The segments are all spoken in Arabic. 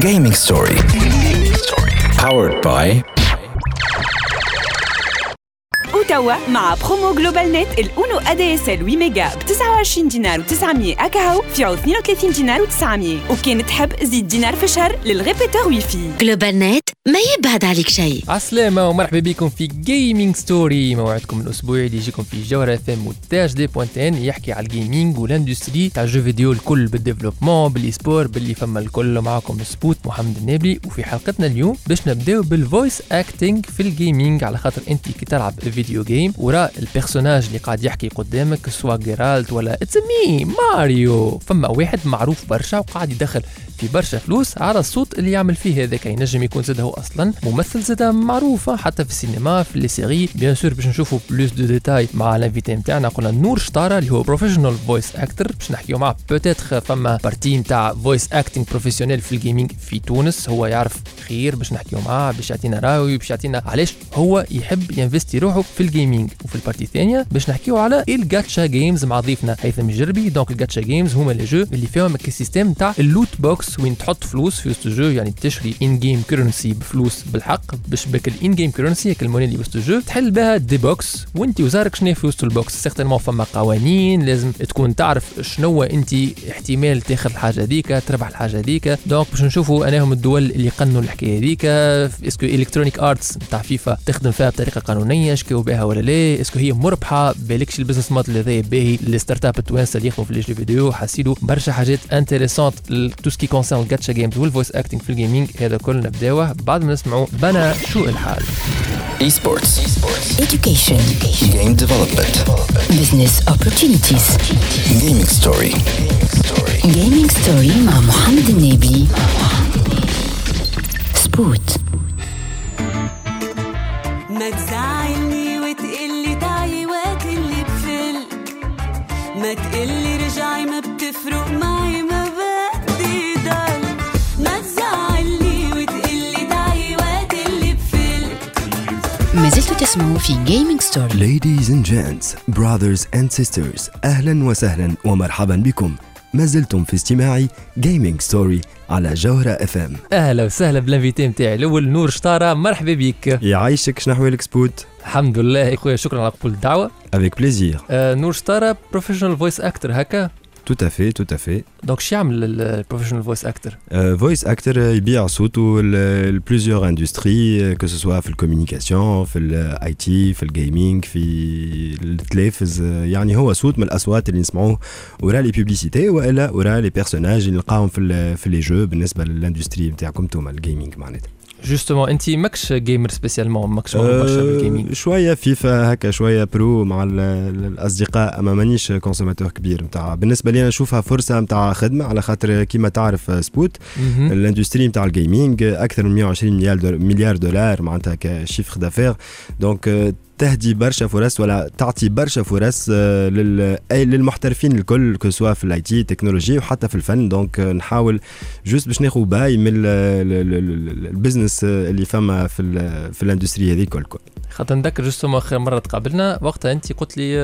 Gaming Story. Powered by وتوا مع برومو جلوبال نت ال abonnement ADSL 8 ميجا ب 29 دينار و900 اكاهو في عوض 32 دينار و900 وكان تحب زيد دينار في الشهر لل répéteur Wi-Fi جلوبال نت ما يبعد عليك شيء عسلامة ومرحبا بكم في Gaming Story موعدكم الاسبوعي اللي يجيكم في جوهرة اف ام وتاج دي بوانت ان يحكي على الجيمنج والاندستري تاع الجو فيديو الكل بالديفلوبمون باللي سبور باللي فما الكل معاكم سبوت محمد النابلي وفي حلقتنا اليوم باش نبداو بال voice acting في ال gaming على خاطر انت كي تلعب video game وراء ال personnage اللي قاعد يحكي قدامك سواء جيرالت ولا it's me ماريو فما واحد معروف برشا وقاعد يدخل في برشا فلوس على الصوت اللي يعمل فيه هذاك ينجم يكون زاد هو أصلا ممثل زاد معروف حتى في السينما في les séries bien sûr باش نشوفوا plus de détails مع ال invité نتاعنا قلنا نور شطارة اللي هو professional voice actor باش نحكيو معاه peut-être فما partie نتاع voice acting professionnel في ال gaming في تونس هو يعرف خير باش نحكيو معاه باش يعطينا راوي باش يعطينا علاش هو يحب ينفستي روحه في ال gaming وفي ال partie الثانية باش نحكيو على ال gacha games مع ضيفنا هيثم الجربي donc ال gacha games هما les jeux اللي فيهم ال système نتاع ال loot box وين تحط فلوس في وسط ال jeu يعني تشري in-game currency بفلوس بالحق باش بك ال in-game currency هيك ال monnaie اللي وسط ال jeu تحل بها des box وانت وزارك شنو في وسط ال box certainement فما قوانين لازم تكون تعرف شنو انت احتمال تاخذ الحاجة هذيك تربح الحاجة هذيك. donc باش نشوفوا انهم الدول اللي قننوا الحكاية هذيك. est-ce que Electronic Arts نتاع فيفا تخدم فيها بطريقة قانونية؟ شكاو بها ولا لا؟ est-ce que هي مربحة بالكش ال business model هذا باهي ال start-up التوانسه اللي يخدموا في les jeux vidéo. حسيلو برشا حاجات intéressantes tout ce qui concerne gacha games وال voice acting في ال gaming هذا كل نبداوه. بعد ما نسمعوا بنا شو الحال. Esports. education. Game development. business opportunities. Gaming Story. gaming story مع محمد النابلي سبوت ما ما تقلي رجعي ما بتفرق معي ما بدي ضل ما تزعلني وتقلي تعي وقت اللي بفل ما زلتوا تسمعوا في Gaming Story Ladies and gents, brothers and sisters, أهلا وسهلا ومرحبا بكم. ما زلتم في استماعي Gaming Story على جوهرة اف ام أهلا وسهلا بال invité نتاعي الأول نور شطارة مرحبا بك. يعيشك شنو احوالك سبوت الحمد لله يا خويا شكرا على قبول الدعوة. Avec plaisir. آه نور شطارة professional voice actor هكا؟ Tout à fait, tout à fait. donc شو يعمل ال professional voice actor Euh, voice actor euh, يبيع صوته ل- ل plusieurs industries que ce soit في ال communication في ال IT في ال gaming في التلفز آه، يعني هو صوت من الاصوات اللي نسمعوه وراء les publicités والا وراء les personnages اللي نلقاهم في ال- في les jeux بالنسبة لل industrie نتاعكم أنتم ال gaming معناتها justement انت ماكش gamer spécialement ماكش برشا بال gaming شوية فيفا هكا شوية Pro مع ال- ال- الأصدقاء اما مانيش consommateur كبير نتاع بالنسبة لي أنا نشوفها فرصة نتاع خدمة على خاطر كيما تعرف سبوت. ال industry نتاع ال gaming أكثر من 120 مليار دولار, معناتها ك chiffre d'affaires donc تهدي برشا فرص ولا تعطي برشا فرص آه، للمحترفين الكل que في ال IT technology وحتى في الفن. donc آه، نحاول juste باش ناخذ باي من ال- ال- ال- ال- ال business آه، اللي فما في في ال industry هذه الكل. خاطر نذكر justement آخر مرة تقابلنا وقتها انت قلت لي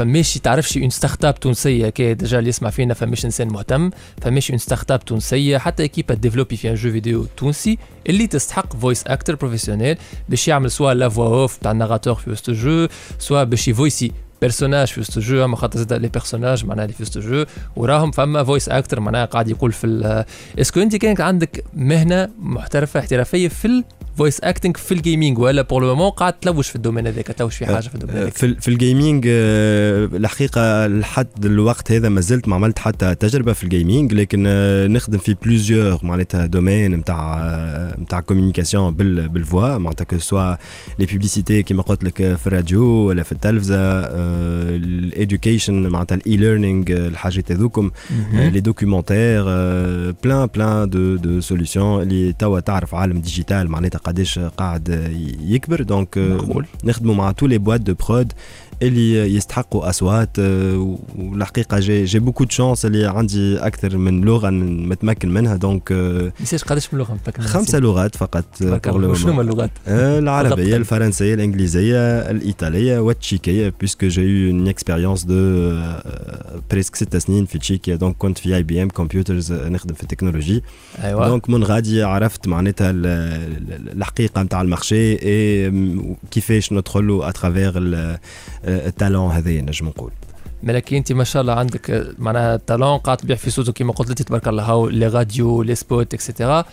فماشي تعرفش une startup تونسية. qui déjà اللي يسمع فينا فماش إنسان مهتم. فماشي une startup تونسية. حتى équipe ديفلوبي في un jeu vidéo تونسي اللي تستحق voice actor professionnel باش يعمل soit la voix off تاع ال narrateur في وسط ال jeu soit باش يفويسي personnage في وسط ال jeu. أما خاطر زاد les personnages معناها اللي في وسط ال jeu. وراهم فما voice actor معناها قاعد يقول في est-ce que أنت كانت عندك مهنة محترفة احترافية في ال voice acting في ال gaming ولا pour le moment قاعد تلوش في ال domaine هذاك تلوش في حاجة في ال domaine آه، هذاك. في, في ال gaming آه، الحقيقة لحد الوقت هذا ما زلت ما عملت حتى تجربة في ال gaming لكن آه، نخدم في plusieurs معناتها domaines نتاع نتاع communication بال بال voix معناتها que ce soit les publicités كيما قلت لك في الراديو ولا في التلفزة ال education معناتها ال e-learning الحاجات هذوكم les documentaires plein plein de de solutions اللي توا تعرف عالم digital معناتها قداش قاعد يكبر. donc معقول نخدموا مع toutes les boîtes de prod اللي يستحقوا أصوات آه، والحقيقة j'ai j'ai beaucoup de chance اللي عندي أكثر من لغة متمكن منها donc نسيش قداش من لغة متمكن خمسة لغات فقط تبارك الله. شنو هما اللغات؟ آه، العربية بالضبط. الفرنسية الإنجليزية الإيطالية والتشيكية parce que j'ai eu une expérience de presque ست سنين في تشيكيا donc كنت في IBM computers نخدم في التكنولوجي أيوه donc من غادي عرفت معناتها ال- ال- الحقيقة نتاع ال marché et كيفاش ندخلوا à travers ال talent هذايا نجم نقول. ملكي انت ما شاء الله عندك آه، معناها talent قاعد تبيع في صوتك كما قلت انت تبارك الله هاو les radios les spots et cetera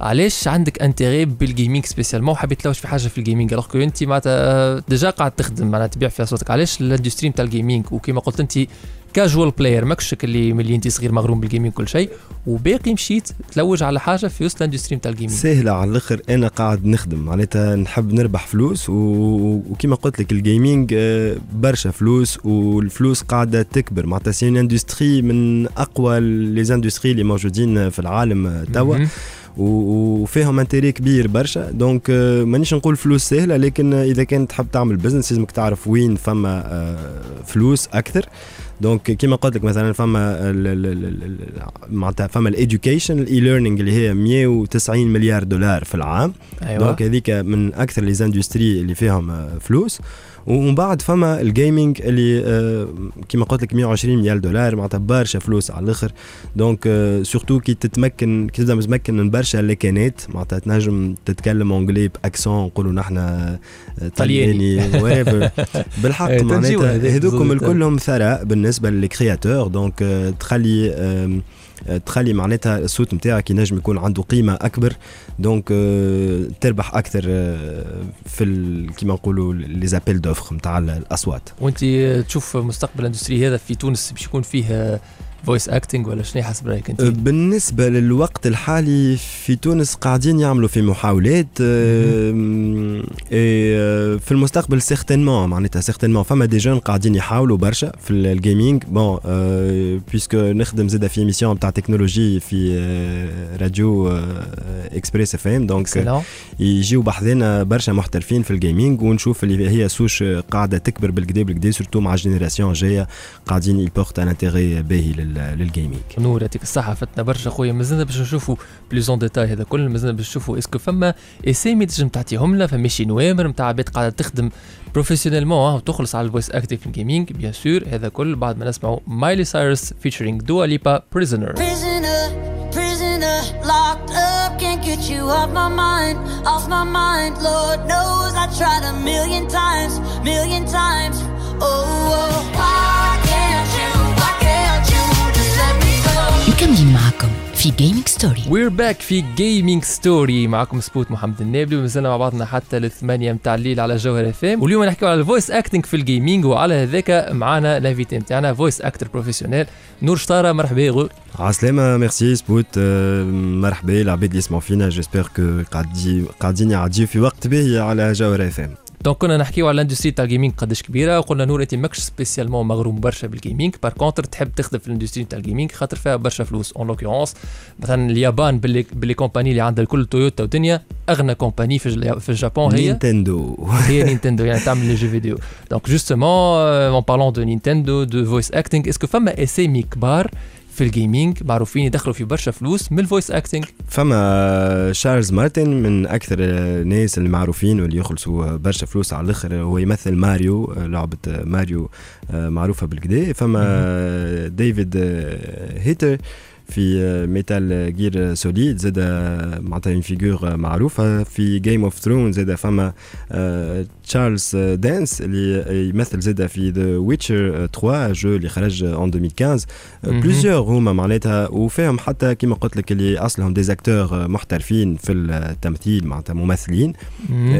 علاش عندك intérêt بال gaming spécialement وحبيت تلوج في حاجة في ال gaming alors انت معناتها déjà قاعد تخدم معناتها تبيع فيها صوتك. علاش ال industry نتاع ال gaming وكما قلت انت casual player ماكش اللي ملي انت صغير مغروم بال gaming كل شيء وباقي مشيت تلوج على حاجة في وسط ال industry نتاع ال gaming سهلة على الأخر أنا قاعد نخدم معناتها نحب نربح فلوس و... وكما قلت لك ال gaming آه، برشا فلوس والفلوس قاعدة تكبر معناتها c'est industry من أقوى les industries اللي موجودين في العالم آه، توا. وفيهم intérêt كبير برشا. donc آه، مانيش نقول فلوس سهلة لكن إذا كنت تحب تعمل business لازمك تعرف وين فما آه، فلوس أكثر. donc كيما قلت لك مثلا فما معناتها فما ال education ال e-learning اللي هي 190 مليار دولار في العام. أيوه. donc هذيك من أكثر les industries اللي فيهم آه، فلوس. ومن بعد فما ال gaming اللي آه، كيما قلت لك 120 مليار دولار معناتها برشا فلوس على الأخر donc آه، surtout كي تتمكن كي تبدأ متمكن من برشا لكنات معناتها تنجم تتكلم anglais ب accent نقولوا نحن آه، طلياني. بالحق إيه، معناتها هذوكم. كلهم ثراء بالنسبة لل créateur donc آه، تخلي آه، تخلي معناتها الصوت نتاعك ينجم يكون عنده قيمة أكبر. donc آه، تربح أكثر آه، في كيما نقولوا les appels d'offres نتاع الأصوات. وانت تشوف مستقبل ال industry هذا في تونس باش يكون فيه voice acting ولا شنو حسب رأيك أنت؟ بالنسبة للوقت الحالي في تونس قاعدين يعملوا في محاولات إي، آه، في المستقبل certainement معناتها certainement فما des jeunes قاعدين يحاولوا برشا في ال- ال gaming bon آه، parce que نخدم زاده في émission تاع تكنولوجي في آه، راديو آه، إكسبريس إف إم. donc يجيو بحذنا برشا محترفين في ال gaming ونشوف اللي هي سوش قاعدة تكبر بالكدا بالكدا surtout مع ال génération جاية قاعدين يبورت un intérêt باهي لل- لل gaming نور يعطيك الصحة فتنا برشا خويا مازلنا باش نشوفوا plus en détail هذا كل مازلنا باش نشوفوا est-ce que فما اسامي تنجم تعطيهم لنا فما شي نوامر نتاع عباد قاعدة تخدم professionnellement وتخلص على ال voice acting في ال gaming bien sûr هذا كل بعد ما نسمعوا مايلي سايرس featuring دوا ليبا Prisoner Prisoner, prisoner, locked up, can't get you off my mind, off my mind. Lord knows I tried a million times, million times. Oh, oh. why في Gaming Story we're back في Gaming Story معكم سبوت محمد النابلي ومازلنا مع بعضنا حتى الثمانية متاع الليل على جوهر اف ام واليوم نحكيو على ال voice acting في ال gaming وعلى هذاك معنا l'invité نتاعنا voice actor professionnel نور شطارة مرحبا غور. عسلامة ميرسي سبوت. آه، مرحبا العباد اللي يسمعوا فينا j'espère que قاعدين قاعدين يعديو في وقت باهي على جوهر اف ام donc كنا نحكيو على ال industry تاع ال gaming قداش كبيرة وقلنا نور أنت ماكش spécialement مغروم برشا بال gaming par contre تحب تخدم في ال industry تاع ال gaming خاطر فيها برشا فلوس. en l'occurrence مثلا اليابان باللي باللي companies اللي عندها الكل تويوتا ودنيا أغنى company في في ال Japon هي؟ نينتندو هي نينتندو يعني تعمل les jeux vidéo donc justement en parlant de Nintendo de voice acting est-ce que فما اسامي كبار في ال gaming معروفين يدخلوا في برشا فلوس من ال voice acting فما شارلز مارتن من أكثر الناس اللي معروفين واللي يخلصوا برشا فلوس على الآخر. هو يمثل ماريو لعبة ماريو معروفة بالكدا فما ديفيد هيتر في Metal Gear Solid زاد معناتها figure معروفة. في Game of Thrones زاد فما آه، تشارلز دانس اللي يمثل زاد في The Witcher 3 jeu اللي خرج en 2015 مهم. plusieurs هما معناتها وفيهم حتى كيما قلت لك اللي اصلهم des acteurs محترفين في التمثيل معناتها ممثلين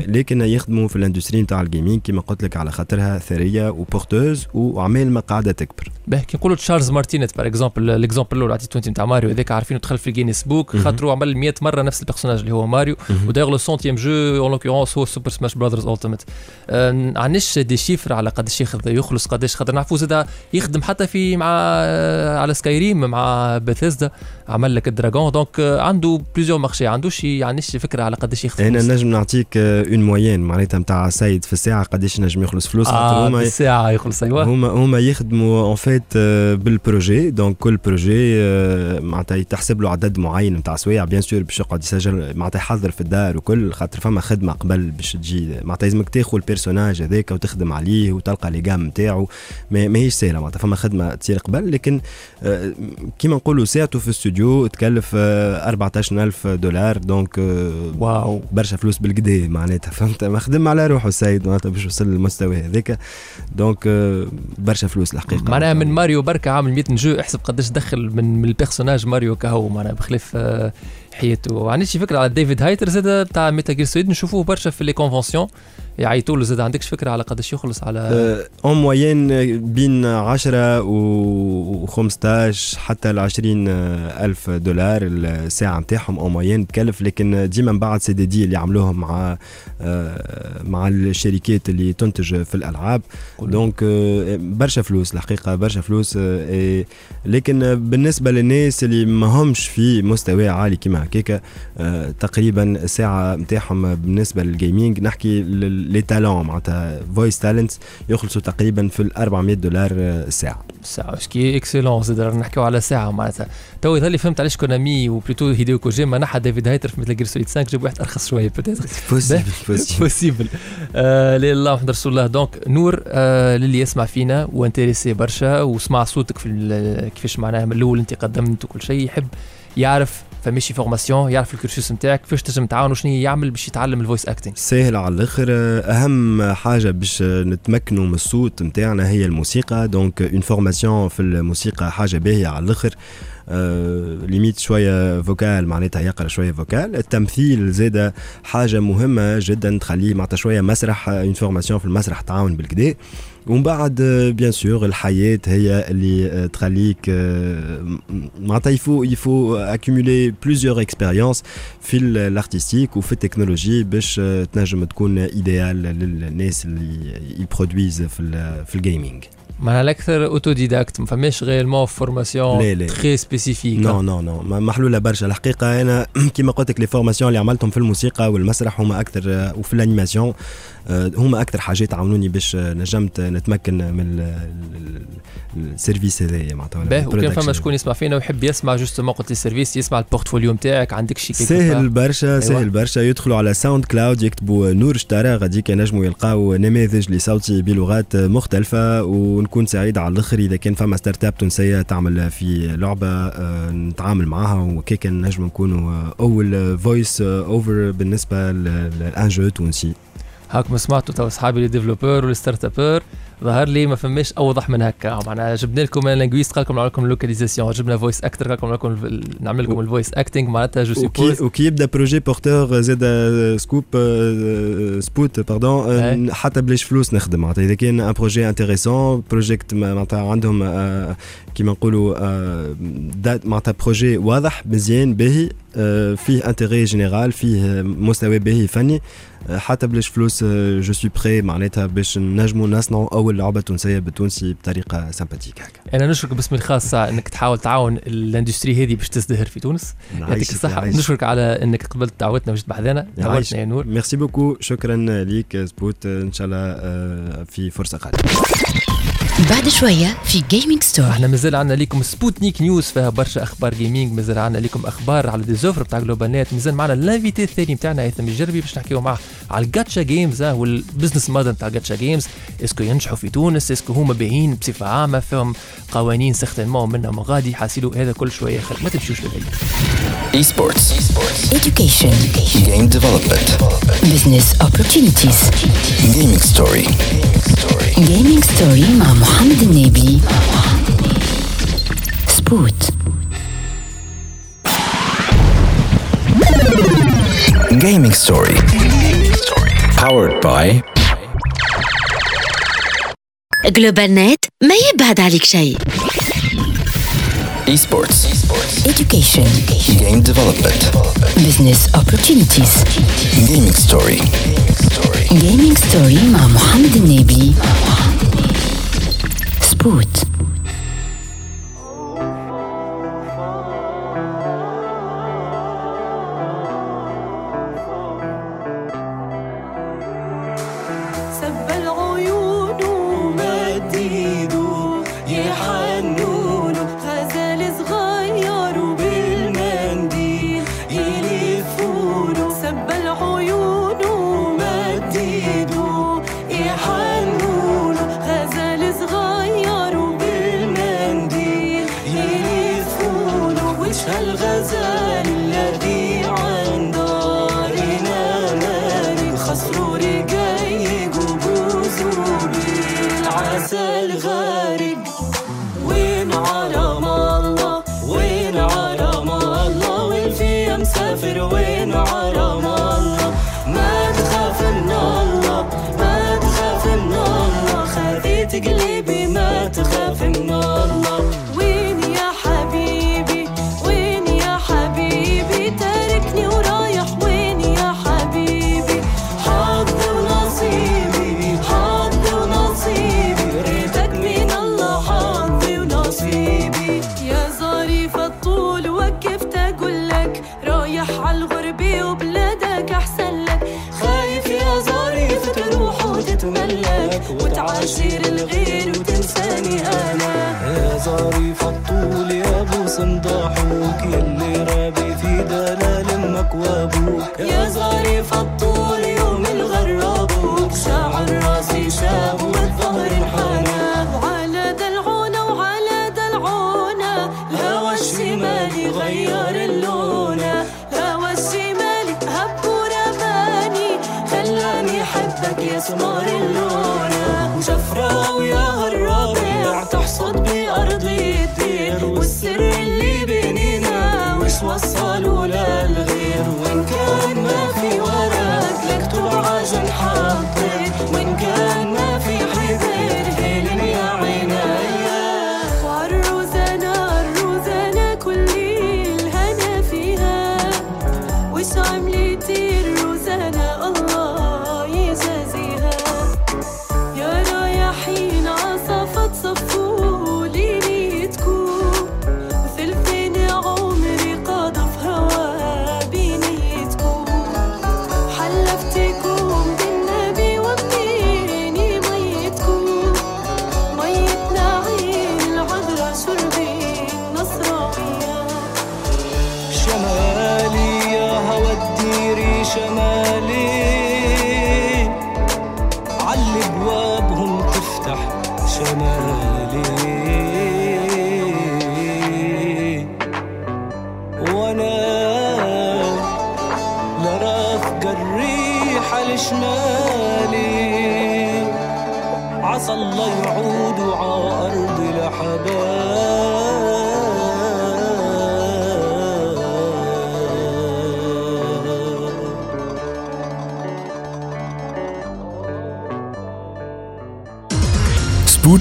لكن يخدموا في ال industry نتاع ال gaming كيما قلت لك على خاطرها ثريه و porteuse وعمال ما قاعدة تكبر باهي كي نقولوا تشارلز مارتينيز par exemple l'exemple الأول عطيتو انت نتاع ماريو هذاك عارفينه دخل في ال Guinness Book مهم. خاطرو عمل 100 مره نفس ال personnage اللي هو ماريو وداير le centième jeu en l'occurrence هو Super Smash Brothers Ultimate آه، عندناش des chiffres على قداش ياخذ يخلص قداش خاطر. نعرفوا زاد يخدم حتى في مع آه، على Skyrim مع بثيزدا عمل لك ال dragon donc آه، عنده plusieurs marchés عندوش عندناش فكرة على قداش ياخذ أنا فلوس. نجم نعطيك en moyenne معناتها نتاع سيد في الساعة قداش نجم يخلص فلوس. آه هما بالساعة يخلص أيوه. هما هما يخدموا en fait بال projet donc كل projet آه، معناتها يتحسب له عدد معين نتاع سوايع. bien sûr باش يقعد يسجل معناتها يحضر في الدار وكل. خاطر فما خدمة قبل باش تجي. معناتها لازمك تاخذ ال personnage هذاك وتخدم عليه وتلقى les gammes نتاعو ما ماهيش سهلة معناتها فما خدمة تصير قبل لكن آه، كيما نقولوا ساعته في الاستوديو تكلف آه، 14000 دولار donc آه، واو. برشا فلوس بالكدا معناتها فهمت؟ ما خدم على روحه السيد معناتها باش يوصل للمستوى هذاك. donc آه، برشا فلوس الحقيقة. معناها من ماريو بركة عامل 100 jeu احسب قداش دخل من من ال personnage ماريو كهو معناها بخلاف آه، حياته. وعندي شي فكرة على ديفيد هايتر زاد بتاع Metal Gear Solid نشوفوه برشا في les conventions يعيطوا له زاد عندكش فكرة على قداش يخلص على en moyenne بين 10 و 15 حتى ل 20 ألف دولار الساعة نتاعهم en moyenne تكلف لكن ديما من بعد سي دي دي اللي عملوهم مع آه، مع الشركات اللي تنتج في الألعاب. donc برشا فلوس الحقيقة برشا فلوس إيه، لكن بالنسبة للناس اللي ما همش في مستوى عالي كيما هكاكا آه، تقريبا الساعة نتاعهم بالنسبة لل gaming نحكي les talents معناتها voice talents يخلصوا تقريبا في ال 400 دولار الساعة ساعة c'est excellent زاد رانا نحكيو على ساعة معناتها. تو اللي فهمت علاش كونامي و plutôt هيديو كوجيما نحى ديفيد هايتر في Metal Gear Solid 5 جاب واحد أرخص شوية peut-être possible possible possible لا الله محمد رسول الله. donc نور آه للي يسمع فينا و intéressé برشا وسمع صوتك في كيفاش معناها من الأول أنت قدمت وكل شيء يحب يعرف فماشي formation يعرف ال cursus نتاعك كيفاش تنجم تعاونوا شنو يعمل باش يتعلم ال voice acting سهل على الآخر. أهم حاجة باش نتمكنوا من الصوت نتاعنا هي الموسيقى. donc une formation في الموسيقى حاجة باهية على الآخر. limite شوية vocal معناتها يقرأ شوية vocal التمثيل زاده حاجة مهمة جدا تخليه معناتها شوية مسرح une formation في المسرح تعاون بالكدا. ومن بعد bien sûr الحياة هي اللي آه، تخليك آه، م- معناتها il faut il faut accumuler plusieurs expériences في ال- ال artistique وفي التكنولوجي باش آه، تنجم تكون idéal للناس اللي ي produisent في ال- في ال gaming معناها الأكثر autodidacte ما فماش vraiment formation لا، لا. très spécifique non non non ما- محلولة برشا. الحقيقة أنا كيما قلت لك les formations اللي عملتهم في الموسيقى والمسرح هما أكثر آه، وفي ال animation. آه، هما أكثر حاجات عاونوني باش آه، نجمت نتمكن من ال- ال- ال- service هذايا معناتها ولا باه وكان فما. شكون يسمع فينا ويحب يسمع justement قلت لي ال service يسمع ال portfolio نتاعك عندك شي سهل برشا أيوة. سهل برشا يدخلوا على SoundCloud يكتبوا نور اشترى غاديك ينجموا يلقاو نماذج لصوتي بلغات مختلفة ونكون سعيد على الآخر إذا كان فما start-up تونسية تعمل في لعبة آه، نتعامل معاها وكيك نجم نكونوا آه، أول voice over بالنسبة ل un jeu تونسي هاكم سمعتوا تو أصحابي les développeurs وال start-uppeurs ظهر لي ما فماش أوضح من هكا. معناها جبنا لكم linguiste قال لكم نعمل لكم ال localisation جبنا فويس أكتر قال لكم نعمل لكم ال- نعمل لكم ال voice acting معناتها je suppose وكي يبدأ projet porteur زاد سكوب سبوت pardon. حتى بلاش فلوس نخدم. معناتها إذا كان un projet intéressant project معناتها عندهم آه، كيما نقولوا دات- معناتها projet واضح مزيان باهي فيه intérêt général فيه مستوى باهي فني. حتى بلاش فلوس je suis prêt معناتها باش نجموا نصنعوا أول لعبة تونسية بالتونسي بطريقة sympathique هكا. أنا نشكرك باسمي الخاص إنك تحاول تعاون ال industry هذه باش تزدهر في تونس. يعطيك الصحة. نشكرك على إنك قبلت دعوتنا وجيت بحذانا دعوتنا يا نور. merci beaucoup شكرا ليك سبوت. إن شاء الله آه، في فرصة قادمة. بعد شوية في Gaming Story إحنا مازال عندنا ليكم سبوتنيك news فيها برشا أخبار gaming مازال عندنا ليكم أخبار على des offres بتاع جلوبال نت مازال معنا ال invité الثاني بتاعنا هيثم الجربي باش نحكيو معاه على ال gacha games آه وال business model بتاع ال gacha games est-ce que ينجحوا في تونس est-ce que هما باهيين بصفة عامة فيهم قوانين certainement منهم غادي حاسيلو هذا كل شوية خير. ما تمشوش لبعيد. Esports. education. Game development. business opportunities. Gaming story. gaming story مع محمد النبي سبوت Gaming story. Powered by جلوبال نت ما يبعد عليك شيء Esports. Education. Game development. Business opportunities. Gaming story. Gaming ستوري مع محمد النبي سبوت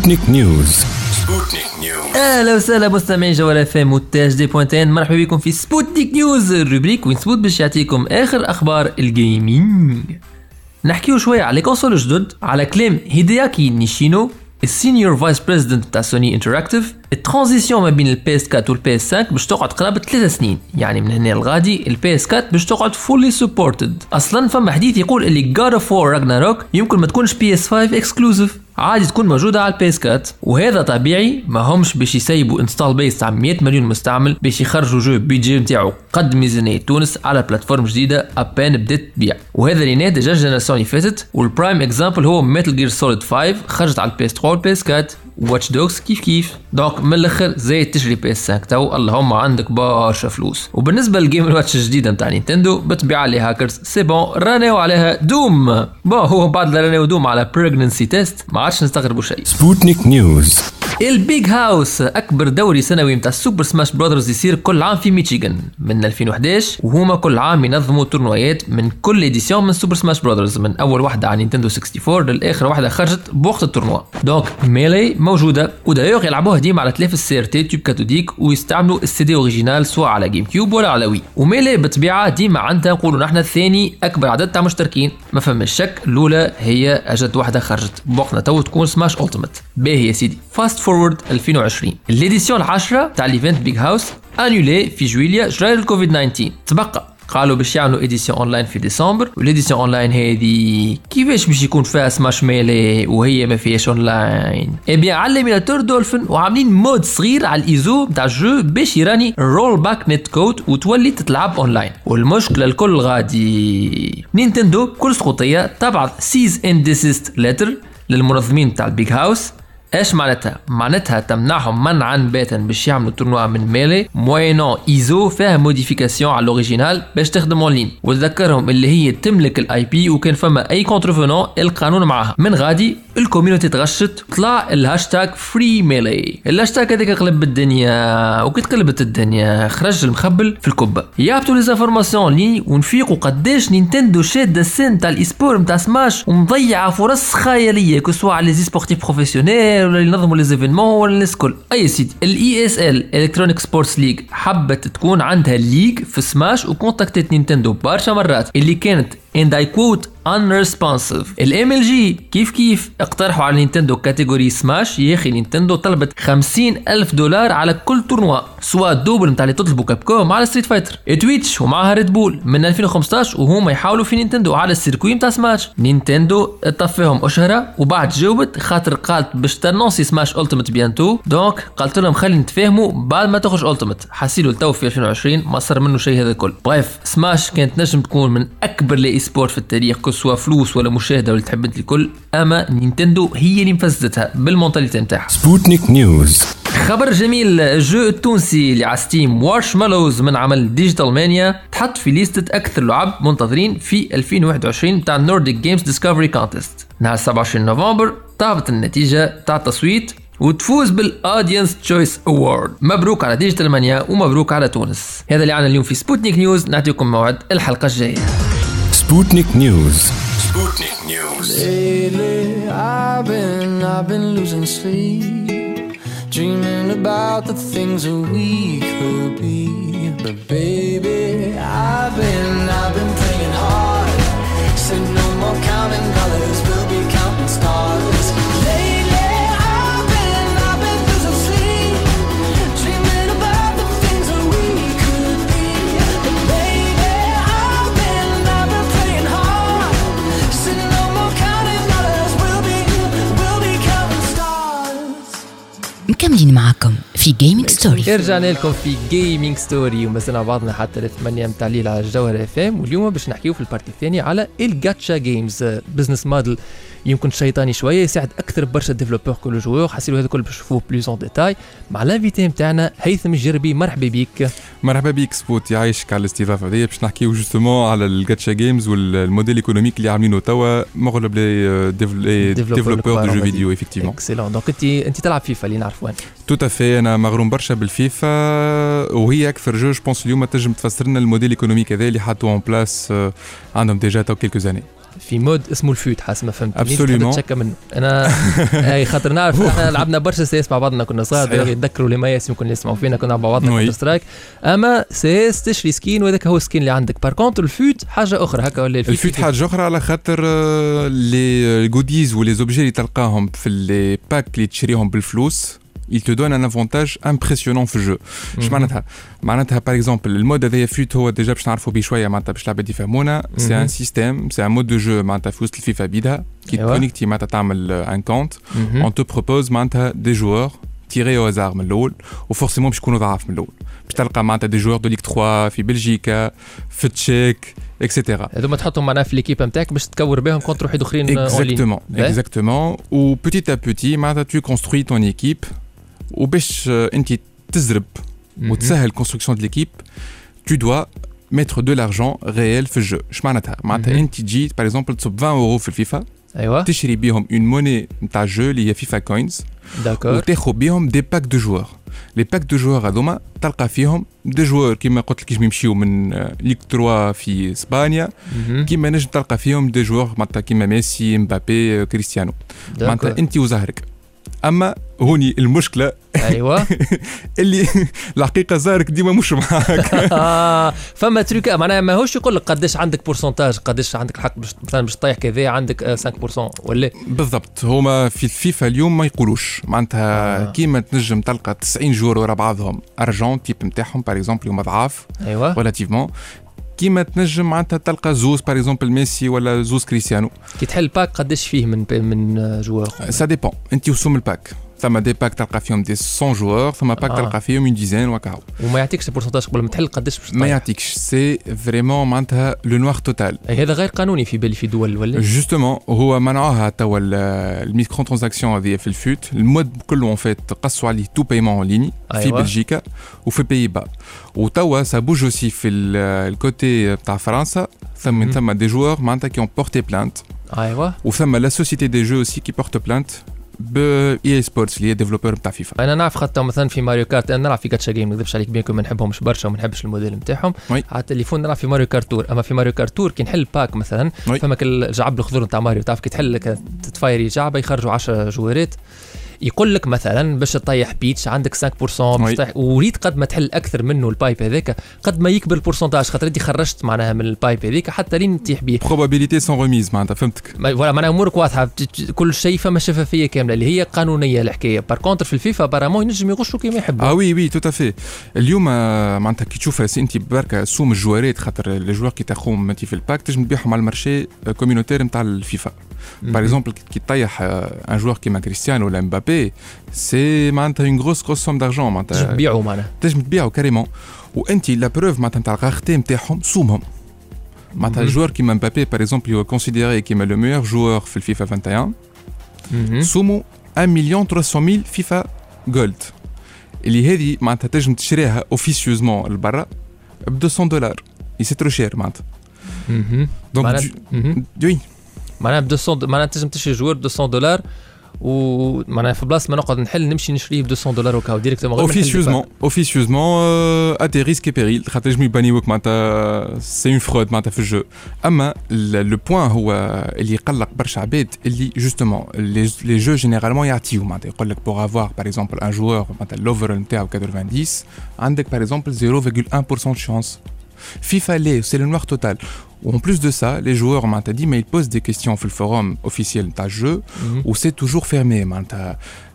Sputnik News. Sputnik News. أهلا وسهلا مستمعي جوهرة اف ام والتاج دي بوينتين مرحبا بكم في سبوتنيك نيوز ال rubrique وين سبوت باش يعطيكم آخر أخبار ال gaming نحكيو شوية على consoles جدد على كلام هيدياكي نيشينو ال senior vice president تاع سوني interactive ال transition ما بين ال PS 4 وال PS 5 باش تقعد قرابة ثلاثة سنين. يعني من هنا لغادي ال PS 4 باش تقعد fully supported أصلا فما حديث يقول اللي God of War Ragnarok يمكن ما تكونش PS 5 exclusive عادي تكون موجودة على ال PS quatre. وهذا طبيعي ما همش باش يسيبوا install base تاع 100 مليون مستعمل باش يخرجوا jeu budget نتاعو قد ميزانية تونس على plateforme جديدة à peine بدأت تبيع. وهذا اللي نادى déjà ال génération اللي فاتت. وال prime example هو Metal Gear Solid 5 خرجت على ال PS 3 وال PS quatre. Watch Dogs كيف كيف؟ Donc من الأخر زايد تشري PS 5 تو اللهم عندك برشا فلوس. وبالنسبة لل Game & Watch الجديدة نتاع نينتندو بتبيع عليها hackers c'est bon رانيو عليها Doom. Bon هو بعد رانيو Doom على pregnancy test ما عادش نستغربوا شيء. Sputnik News. ال Big House أكبر دوري سنوي متاع ال Super Smash Brothers يصير كل عام في ميشيغان. من 2011 وهما كل عام ينظموا tournoi يات من كل édition من Super Smash Brothers من أول واحدة على نينتندو 64 للآخر واحدة خرجت بوقت ال tournoi. Donc Melee موجودة ودايوغ يلعبوها ديما على تلاف ال CRT tube cathodique ويستعملوا ال CD original سواء على GameCube ولا على Wii. و Melee بالطبيعة ديما عندها نقولوا نحن الثاني أكبر عدد تاع مشتركين. ما فماش شك الأولى هي اجد واحدة خرجت. بوقتنا تو تكون Smash Ultimate باهي يا سيدي. Fast forward 2020 ال édition العاشره تاع ال event Big House annulée في جويليا جراير الكوفيد 19 تبقى. قالوا باش يعملوا édition online في ديسمبر. وال édition online هذه كيفاش باش يكون فيها Smash Melee وهي ما فيهاش online؟ Eh bien على l'émulateur Dolphin وعاملين mod صغير على الايزو نتاع ال jeu باش يراني rollback netcode وتولي تتلعب أونلاين. والمشكلة الكل غادي. نينتندو بكل سقوطية تبعث cease and desist letter للمنظمين تاع البيج هاوس إيش معناتها؟ معناتها تمنعهم منعا باتا باش يعملوا تورنوا من ميلي موينون ايزو فيها موديفيكاسيون على الاوريجينال باش تخدم اون لين وتذكرهم اللي هي تملك الاي بي وكان فما أي كونترفونون القانون معاها من غادي الكوميونتي تغشت طلع الهاشتاج فري ميلي الهاشتاج هذاك قلب الدنيا وكي تقلبت الدنيا. خرج المخبل في الكبه يابتوا لي زانفورماسيون لي ونفيقوا قداش نينتندو شاد السن تاع الايسبور نتاع سماش ومضيعة فرص خيالية كسوا على لي سبورتيف بروفيسيونيل ولا ينظموا لي زيفينمون ولا الناس الكل اي سيدي الاي اس ال الكترونيك سبورتس ليج حبت تكون عندها ليج في سماش وكونتاكتت نينتندو برشا مرات. اللي كانت and I quote unresponsive. ال MLG كيف كيف؟ اقترحوا على نينتندو catégorie Smash يا أخي نينتندو طلبت 50 ألف دولار على كل تورنوا سواء ال double نتاع اللي تطلبوا كابكوم على Street Fighter. Twitch ومعها Red Bull من 2015 وهما يحاولوا في نينتندو على ال circuit نتاع Smash. نينتندو طفيهم أشهرة وبعد جاوبت خاطر قالت باش تنونسي سماش التيمت بيانتو دونك قالت لهم خلي نتفاهموا بعد ما تخرج Ultimate حسيلو التو في 2020 ما صار منه شيء هذا الكل. Bref Smash كانت نجم تكون من أكبر les e-sports في التاريخ que ce soit فلوس ولا مشاهدة ولا تحب الكل أما نينتندو هي اللي مفزتها بال mentalité نتاعها. سبوتنيك نيوز. خبر جميل ال jeu التونسي اللي على Steam وارش مالوز من عمل Digital Mania تحط في ليستة أكثر لعب منتظرين في 2021 تاع Nordic Games Discovery Contest نهار 27 نوفمبر طابت النتيجة تاع التصويت وتفوز بال audience choice award مبروك على Digital Mania ومبروك على تونس. هذا اللي عنا اليوم في سبوتنيك نيوز نعطيكم موعد الحلقة الجاية. Sputnik News. Sputnik News. Lately, I've been, I've been losing sleep, dreaming about the things that we could be. But baby, I've been, I've been hard, said no more counting. مكملين معاكم في Gaming Story رجعنا لكم في Gaming Story ومازلنا مع بعضنا حتى الثمانية متاع الليل على الجوهرة اف ام واليوم باش نحكيو في ال partie الثانية على ال gacha games business model يمكن شيطاني شوية يساعد أكثر برشا développeurs كل joueur حسيلو هذا الكل باش نشوفوه plus en détail مع l'invité نتاعنا هيثم الجربي. مرحبا بيك مرحبا بيك سبوت. يعيشك على الاستضافة هذه. باش نحكيو justement على ال gacha games وال modèle économique اللي عاملينه توا. مغلب les ديفلوبور دو جو فيديو ايفيكتيفمون اكسلون دونك انت انت تلعب فيفا اللي نعرفوا أنا تو افي أنا مغروم برشا بالفيفا وهي أكثر جو جو بونس اليوم تنجم تفسر لنا الموديل ايكونوميك هذا اللي حطوه اون بلاس عندهم ديجا تو كيلكو زاني في مود اسمه الفوت حسب ما فهمت. Absolument. تشكى منه؟ أنا أي خاطر نعرف إحنا لعبنا برشا سيس مع بعضنا كنا صغار. يتذكروا اللي ما ياسم يكون يسمعوا فينا كنا مع بعضنا. كونتر سترايك أما سيس تشري سكين وهذاك هو السكين اللي عندك. بار كونتر الفوت حاجة أخرى هكا ولا الفيت حاجة أخرى على خاطر les joueurs و les objets اللي تلقاهم في les packs اللي تشريهم بالفلوس. Il te donne un avantage impressionnant في ال jeu اش معناتها معناتها par exemple ال mode هذايا FUT هو déjà باش نعرفوا بيه شوية معناتها باش العباد يفهمونا c'est un système c'est un mode de jeu معناتها في وسط الفيفا بيدها كي أيوة. ت connecter معناتها تعمل un compte مهم. on te propose معناتها des joueurs tirés au hasard من الأول و forcément باش يكونوا ضعاف من الأول باش تلقى معناتها des joueurs de Ligue 3 في بلجيكا في تشيك et cetera هذوما تحطهم معناها في l'équipe نتاعك باش تكور بهم contre واحد اخرين Exactement, Ouais. exactement. Ou petit à petit, معناتها tu construis ton équipe وباش آه، انت تزرب وتسهل construction de l'équipe, tu dois mettre de l'argent réel في ال jeu. اش معناتها؟ معناتها Mhm. انت تجي par exemple تصب 20 اورو في الفيفا أيوه تشري بيهم une monnaie نتاع jeu اللي هي FIFA coins d'accord وتاخذ بيهم des packs de joueurs les packs de joueurs هذوما تلقى فيهم des joueurs كيما قلت لك كيما يمشيو من آه، ليك 3 في اسبانيا مهم. كيما نجم تلقى فيهم des joueurs معناتها كيما ميسي مبابي آه، كريستيانو معناتها d'accord انت وزهرك أما هوني المشكلة. أيوه. اللي الحقيقة زهرك ديما مش معاك. آه، فما trick معناها ماهوش يقول لك قداش عندك pourcentage قداش عندك الحق باش مثلا باش تطيح كذا عندك آه، 5% ولا؟ بالضبط. هما في الفيفا اليوم ما يقولوش. معناتها آه. آه. كيما تنجم تلقى 90 joueur ورا بعضهم أرجون تيب نتاعهم par exemple هما ضعاف أيوه. relativement كيما تنجم معناتها تلقى زوز par exemple ميسي ولا زوز كريستيانو. كي تحل pack قداش فيه من من آه، joueurs؟ ça dépend انت وسوم ال pack. ثم des packs تلقى فيهم des 100 joueurs ثم pack آه. آه. تلقى فيهم une dizaine وكاو وما يعطيكش ال pourcentage قبل ما تحل قداش باش ما تطيح يعطيكش c'est vraiment معناتها le noir total أي هذا غير قانوني في بالي في دول ولا justement هو منعوها توا ال micro-transactions هذه في ال FUT ال mode كله en fait قصوا عليه tout paiement en ligne في أيوة. بلجيكا وفي بيبا وتوا ça bouge aussi في ال- ال côté تاع فرنسا ثم مهم. ثم des joueurs معناتها qui ont porté plainte أيوه وثم la société des jeux aussi qui porte plainte ب EA Sports اللي هي développeur نتاع فيفا أنا نعرف خاطر مثلا في Mario Kart أنا نلعب في جاتشا جيم ما نكذبش عليك بينكم ما نحبهمش برشا وما نحبش الموديل نتاعهم. على التليفون نلعب في Mario Kart Tour أما في Mario Kart Tour كي نحل pack مثلا. فما الجعب الخضر نتاع ماريو تعرف كي تحل كي تفايري جعبه يخرجوا 10 جوارات يقول لك مثلا باش تطيح Peach عندك 5% باش. تطيح وريت قد ما تحل أكثر منه ال pipe هذاك قد ما يكبر ال pourcentage خاطر أنت خرجت معناها من ال pipe هذيك حتى لين تطيح بيه. probabilité sans remise معناتها فهمتك. voilà معناها أمورك واضحة. كل شيء فما شفافية كاملة اللي هي قانونية الحكاية. par contre في الفيفا apparemment ينجم يغشوا كيما يحبوا. آه oui oui tout à fait اليوم آه، معناتها كي تشوفها c'est أنت بركة سوم الجوارات خاطر les joueurs كي تاخذهم أنت في ال pack تنجم تبيعهم على ال marché communautaire نتاع الفيفا. par exemple كي تطيح un joueur كيما كريستيانو ولا مبابي c'est معناتها une grosse grosse somme d'argent تنجم معناتها تبيعوا معناها. تنجم تبيعو carrément وأنت la preuve معناتها نتاع ال rareté نتاعهم سومهم. معناتها مهم. ال joueur كيما مبابي par exemple هو considéré كيما le meilleur joueur في الفيفا 21 مهم. سومو 1 مليون 300 mille FIFA gold اللي هذه معناتها تنجم تشريها officieusement لبرا ب 200 دولار. et c'est trop cher معناتها. مهم. donc معناها دو- مهم. oui معناها ب 200 د- معناها تنجم تشري joueur ب 200 دولار ومعناها في بلاصة ما نقعد نحل نمشي نشريه ب 200 دولار وكاو directement غير ما نحل officieusement officieusement à tes risques et périls خاطر ينجم يبانيوك معناتها c'est une fraude معناتها في ال jeu. أما le point هو اللي يقلق برشا عباد اللي justement les jeux généralement يعطيو معناتها. يقول لك pour avoir par exemple un joueur معناتها ال over نتاعو 90 عندك باغ اكزومبل 0,1% de chance. FIFA l'est, c'est le noir total. En plus de ça, les joueurs m'ont dit mais ils posent des questions sur le forum officiel de jeu mhm. où c'est toujours fermé.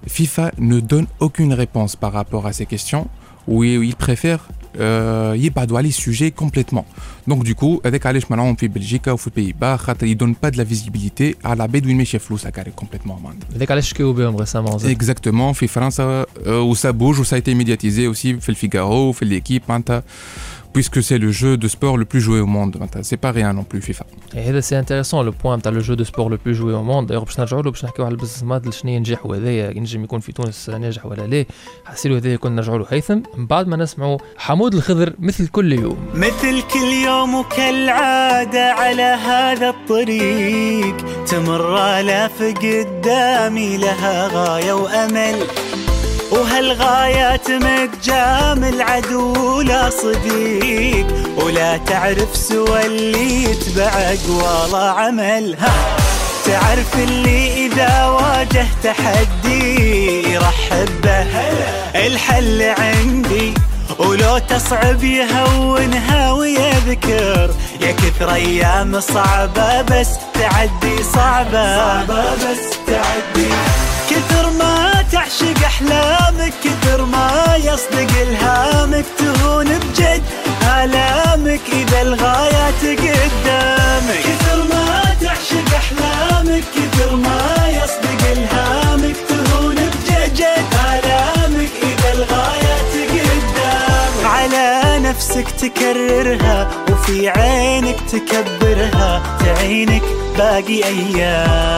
FIFA ne donne aucune réponse par rapport à ces questions où ils préfèrent euh, y pas les sujets complètement. Donc du coup, avec Alech Malan, en Belgique ou Pays-Bas, ils ne donnent pas de la visibilité à la Bédouine Mecheflou, ça carré complètement. Avec Alech Keobeum récemment. Exactement, en France, euh, où ça bouge, où ça a été médiatisé aussi, fait le Figaro, fait l'équipe, puisque c'est le jeu de sport le plus joué au monde. C'est pas rien non plus FIFA. هذا c'est intéressant le point تاع le jeu de sport le plus joué au monde d'ailleurs باش نرجعوا له باش نحكيو على ال business model شنو ينجح وهذايا ينجم يكون في تونس ناجح ولا لا. حسيلو هذايا كنا نرجعوا له هيثم من بعد ما نسمعوا حمود الخضر مثل كل يوم. مثل كل يوم وكالعادة على هذا الطريق تمر آلاف قدامي لها غاية وأمل. وهالغايات متجامل عدو لا صديق ولا تعرف سوى اللي يتبع أقوى عمل. ها تعرف اللي إذا واجه تحدي يرحب به الحل عندي ولو تصعب يهونها ويذكر. يا كثر أيام صعبة بس تعدي صعبة. صعبة بس تعدي. كثر ما تعشق أحلامك كثر ما يصدق إلهامك تهون بجد آلامك إذا الغايات قدامك كثر ما تعشق أحلامك كثر ما يصدق إلهامك تهون بجد آلامك إذا الغايات قدامك على نفسك تكررها وفي عينك تكبرها تعينك باقي أيامك.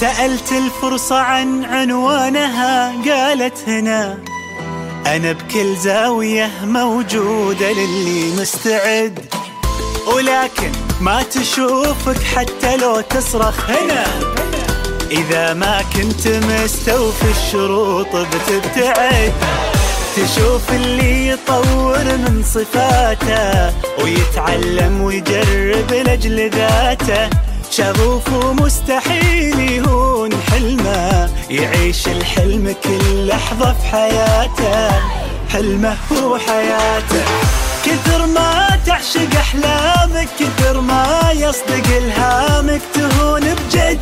سألت الفرصة عن عنوانها قالت هنا أنا بكل زاوية موجودة للي مستعد ولكن ما تشوفك حتى لو تصرخ هنا. إذا ما كنت مستوفي الشروط بتبتعد تشوف اللي يطور من صفاته ويتعلم ويجرب لأجل ذاته. شغوف ومستحيل يهون حلمه يعيش الحلم كل لحظة في حياته. حلمه هو حياته. كثر ما تعشق أحلامك كثر ما يصدق إلهامك تهون بجد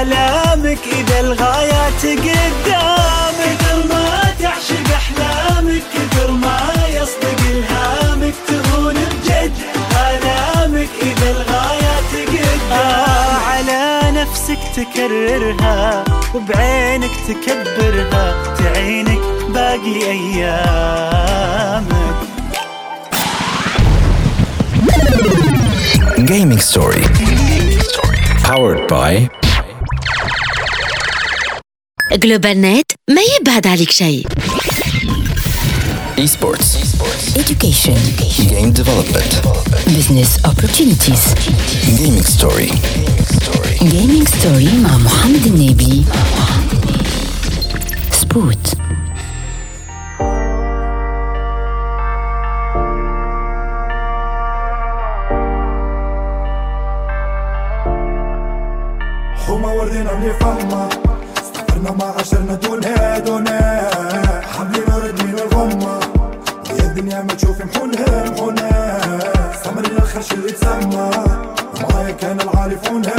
آلامك إذا الغايات قدامك كثر ما تعشق أحلامك كثر ما يصدق إلهامك تهون نفسك تكررها وبعينك تكبرها تعينك باقي ايامك Gaming Story. Powered by جلوبال نت ما يبعد عليك شيء Esports. Education. Game Development. Business opportunities. Gaming Story. Gaming Story مع محمد النبي. سبوت. حومة ورينا اللي فما استغفرنا ما عشرنا دونها تسمى ومعايا كان العارفونها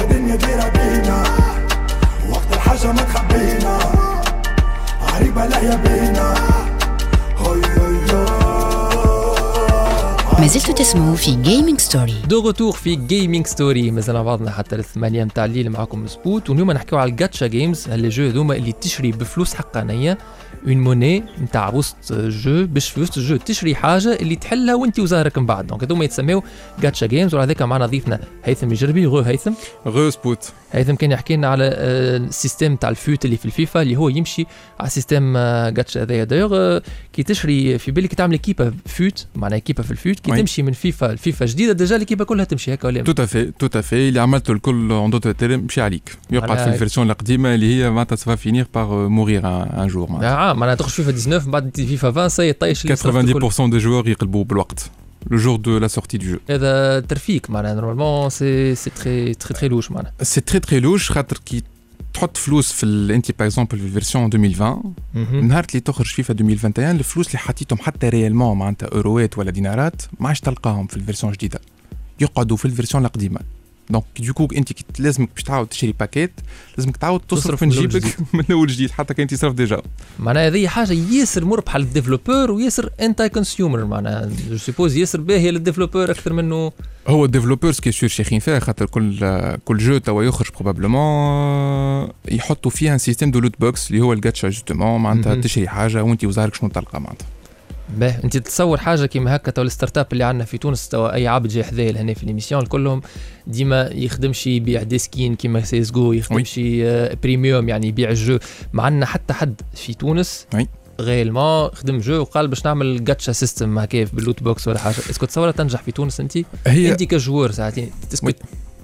الدنيا دايرة بينا وقت الحاجة ما تخبينا. عريبة لا يا بينا مازلتوا تسمعوا في Gaming Story de retour في Gaming Story مازال مع بعضنا حتى الثمانية متاع الليل معكم سبوت. واليوم نحكيو على ال gacha games هال jeux هذوما اللي تشري بفلوس حقانية. une monnaie نتاع وسط jeu باش في وسط ال jeu تشري حاجة اللي تحلها وانت وزهرك من بعد. donc هذوما يتسموا gacha games وعلى هذاك معنا ضيفنا هيثم الجربي. غو هيثم. غو سبوت. هيثم كان يحكي لنا على آه، ال système تاع ال FUT اللي في الفيفا اللي هو يمشي على système gacha هذايا دايوغ كي تشري في بالك تعمل كيبا FUT معناها كيبا في ال FUT كي oui. تمشي من فيفا لفيفا جديدة déjà الكيبا كلها تمشي هكا ولا؟ tout à fait tout à fait اللي عملته الكل en d'autres termes مشي عليك. يقعد معناها- في ال version القديمة اللي هي معناتها ça va finir par mourir un jour آه معناها تخرج فيفا 19 بعد فيفا 20 c'est طيش اللي صرفت الكل. 90% des joueurs يقلبوا بالوقت le jour de la sortie du jeu هذا ترفيك معناها normalement c'est c'est très très très louche معناها. تحط فلوس في ال- انت par exemple في ال version 2020 مهم. نهار اللي تخرج فيفا 2021 الفلوس اللي حطيتهم حتى réellement معناتها أوروات ولا دينارات ما عادش تلقاهم في ال version الجديدة يقعدوا في ال version القديمة donc du coup انت كي لازمك باش تعاود تشري paquet لازمك تعاود تصرف من جيبك. من اول جديد حتى كان تصرف déjà معناها هذه حاجة ياسر مربحه لل développeur وياسر انتي consumer معناها je suppose ياسر باهيه لل développeur أكثر منه هو ال developers qui sont شيخين فيها خاطر كل كل jeu توا يخرج probablement يحطوا فيها un système de loot box اللي هو ال gacha justement معناتها. تشري حاجة وانت وزهرك شنو تلقى معناتها باه انت تتصور حاجة كيما هكا تو ال start-up اللي عندنا في تونس تو أي عبد جاي حذايا لهنا في l'émission كلهم ديما يخدمش يبيع des skins كيما ses jeux يخدمش آه، premium يعني يبيع ال jeu. ما عندنا حتى حد في تونس oui. réellement خدم jeu وقال باش نعمل gacha system هكا بال loot box ولا حاجة. est-ce que تصور تنجح في تونس أنت؟ هي أنت ك joueur ساعتين est-ce que.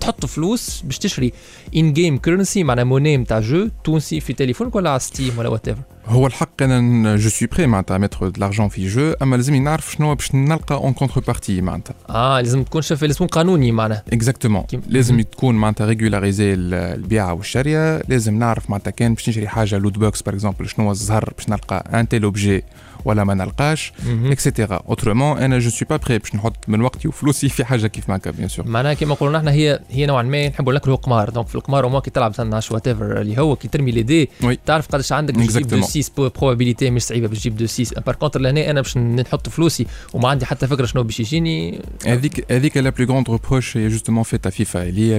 تحط فلوس باش تشري in-game currency معناها monnaie نتاع jeu تونسي في تليفونك ولا على Steam ولا whatever هو الحق أنا je suis prêt معناتها mettre de l'argent في jeu أما لازمني نعرف شنو باش نلقى en contrepartie معناتها. آه لازم تكون شفاف لازم تكون قانوني معناها exactement لازم. تكون معناتها régularisée البيعه والشريه لازم نعرف معناتها كان باش نشري حاجة loot box par exemple شنو الزهر باش نلقى un tel objet ولا ما نلقاش. et cetera autrement أنا je suis pas prêt باش نحط من وقتي وفلوسي في حاجة كيف هكا bien sûr معناها كما قلنا إحنا هي هي نوعا ما نحبوا ناكلوا قمار. donc في القمار وما كي تلعب مثلا whatever اللي هو كي ترمي les dés. تعرف قداش عندك باش تجيب deux Exactement. 6 probabilité مش صعيبة باش تجيب deux 6 par contre لهنا أنا باش نحط فلوسي وما عندي حتى فكرة شنو باش يجيني. هذيك هذيك la plus grande reproche هي justement faite à FIFA اللي هي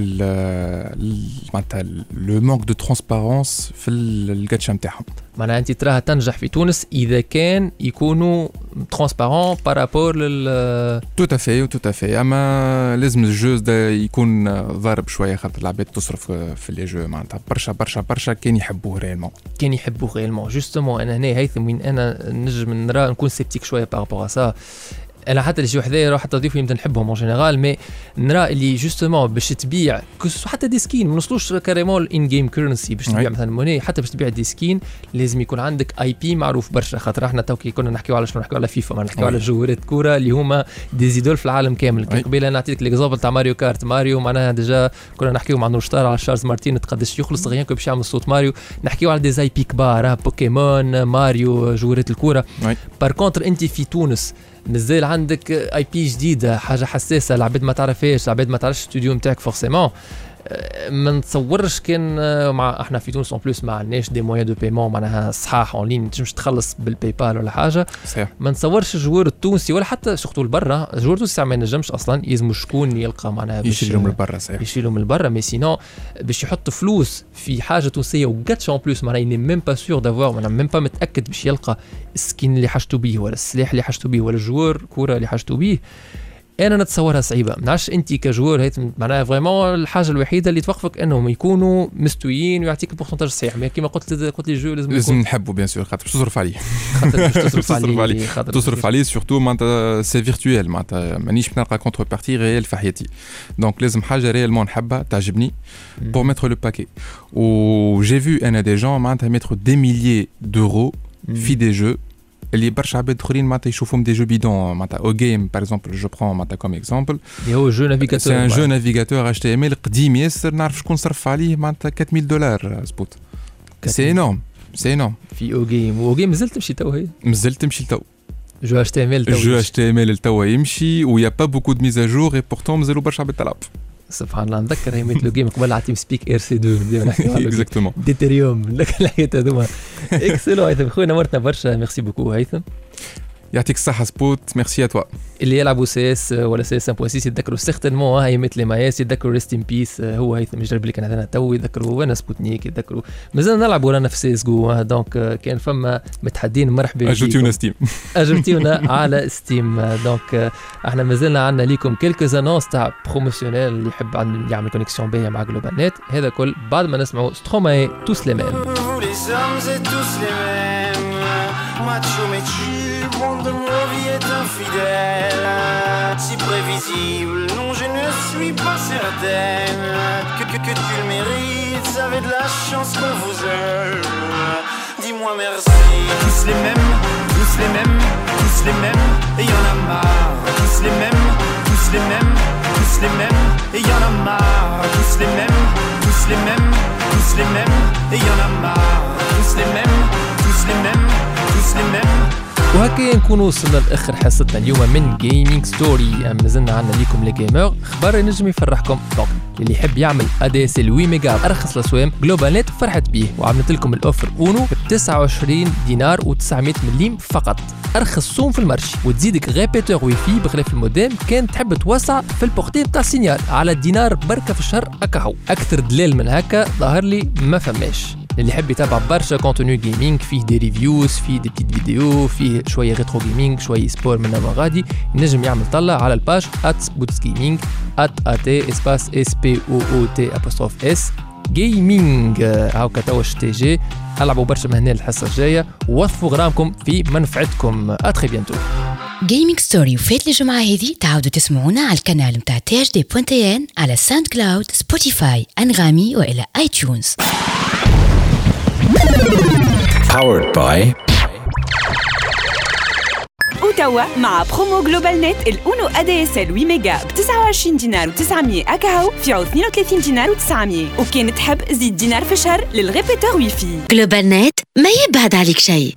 معناتها le manque de transparence في الجاتشا نتاعهم. معناها أنت تراها تنجح في تونس إذا كان يكونوا transparents par rapport لل tout à fait tout à fait اما لازم ال jeu ده يكون ضارب شوية خاطر العباد تصرف في les jeux معناتها برشا برشا برشا كان يحبوه réellement كان يحبوه réellement justement أنا هنا هيثم وين أنا نجم نرى نكون sceptique شوية par rapport à ça أنا حتى اللي يجيو حذايا حتى ضيوف يمكن نحبهم en général mais نرى اللي justement باش تبيع حتى des skins ما نوصلوش carrément in-game currency باش تبيع. مثلا money حتى باش تبيع des skins لازم يكون عندك IP معروف برشا خاطر إحنا تو كي كنا نحكيو على شنو نحكيو على فيفا ما نحكيو. على جوارات كورة اللي هما des idoles في العالم كامل كي. قبيلة نعطيك l'exemple تاع ماريو كارت ماريو معناها déjà كنا نحكيو مع نور شطار على شارلز مارتين قداش يخلص rien que باش يعمل صوت ماريو نحكيو على des IP كبار بوكيمون ماريو جوارات الكورة Ouais. par contre أنت في تونس مازال عندك IP جديدة حاجة حساسة العباد ما تعرفهاش العباد ما تعرفش الاستوديو نتاعك forcément ما نتصورش كان آه، مع إحنا في تونس en plus ما عندناش des moyens de paiement معناها صحاح en ligne تنجمش تخلص بال PayPal ولا حاجة. صحيح. ما نتصورش ال joueur التونسي ولا حتى surtout لبرا. ال joueur التونسي ما ينجمش أصلا يلزم شكون يلقى معناها باش- يشيلوا من برا صحيح. يشيلوا من برا mais sinon باش يحط فلوس في حاجة تونسية وقاتش en plus معناها يني même pas sûr d'avoir معناها même pas متأكد باش يلقى ال skin اللي حاجته بيه ولا السلاح اللي حاجته بيه ولا ال joueur كوره اللي حاجته بيه. أنا نتصورها صعيبة. ما نعرفش أنت ك joueur هيت معناها vraiment الحاجة الوحيدة اللي توقفك أنهم يكونوا مستويين ويعطيك ال pourcentage الصحيح mais كيما قلت قلت لي ال jeu لازم لازم نحبه bien sûr خاطر باش تصرف عليه خاطر باش تصرف عليه خاطر تصرف عليه surtout معناتها c'est virtuel معناتها مانيش نلقى contrepartie réelle في حياتي. donc لازم حاجة réellement نحبها تعجبني pour mettre le paquet. Ou j'ai vu un des gens معناتها mettre des milliers d'euros في des jeux. اللي برشا عباد آخرين معناتها يشوفوهم des jeux bidons معناتها OGame par exemple je prends معناتها comme exemple اللي هو jeu sur navigateur un jeu navigateur HTML قديم ياسر نعرف شكون صرف عليه معناتها 4000 دولار سبوت. c'est énorme c'est énorme في OGame OGame مازال تمشي تو هي؟ مازال تمشي لتو. jeu HTML جو اتش تي ام ال توا يمشي ويا با بوكو دو ميزاجور اي بورتون مازالوا برشا عباد تلعب. سبحان الله نذكر هي مثل game قبل على TeamSpeak IRC 2 exactement deutérium لك الحياة هذوما. excellent هيثم. خويا نورتنا برشا. merci beaucoup هيثم. يعطيك الصحة سبوت. merci à toi اللي يلعبوا سي اس ولا سي اس 1.6 يتذكروا certainement هاي مثل ماياس يتذكروا Rest in Peace هو هيثم يجرب اللي كان عندنا تو يتذكروا وأنا سبوتنيك يتذكروا مازلنا نلعبوا رانا في CS GO donc كان فما متحدين مرحبا اجوتيونا Steam اجوتيونا على Steam donc إحنا مازلنا عندنا ليكم quelques annonces تاع promotionnelles اللي يحب يعمل connexion باهيه مع GlobalNet هذا كل. بعد ما نسمعوا Stromae Tous les mêmes les hommes tous les mêmes. Macho mais tu ma vie est infidèle Si prévisible, non je ne suis pas certaine Que, que, que tu le mérites, avez de la chance qu'on vous aime Dis-moi merci Tous les mêmes, tous les mêmes, tous les mêmes Et y en a marre Tous les mêmes, tous les mêmes, tous les mêmes Et y en a marre Tous les mêmes, tous les mêmes, tous les mêmes Et y en a marre Tous les mêmes, tous les mêmes, tous les mêmes وهكا نكون وصلنا لآخر حصتنا اليوم من Gaming Story مازلنا عندنا ليكم les gamers خبر ينجم يفرحكم. donc اللي يحب يعمل ADSL 8 ميجا أرخص الاسوام GlobalNet فرحت بيه. وعملت لكم ال offre UNO ب 29 دينار و900 مليم فقط. أرخص صوم في ال marché وتزيدك répéteur WiFi بخلاف المودام كان تحب توسع في ال portée تاع ال signal على دينار بركة في الشهر هكا هو. أكثر دلال من هكا ظهر لي ما فماش. اللي يحب يتابع برشا contenu gaming فيه des reviews فيه des petites vidéos فيه شوية rétro gaming شوية sport من غادي ينجم يعمل طلع على الباج ات سبوتس جيمنج ات اتي اسباس اس بي أو أو تي ابوستروف اس جيمنج هاكا توا تي جي. ألعبوا برشا من هنا الحصة الجاية. ووظفوا غرامكم في منفعتكم. اتري بيانتو جيمنج ستوري وفات الجمعة هذه تعاودوا تسمعونا على القناة متاع تي اش دي بوانتي ان على ساوند كلاود سبوتيفاي انغامي والى اي تيونز Powered by وتوا مع promo GlobalNet ال UNO ADSL 8 ميجا ب 29 دينار و900 اكاهو في عوض 32 دينار و900 وكان تحب زيد دينار في الشهر لل répéteur WiFi GlobalNet ما يبعد عليك شيء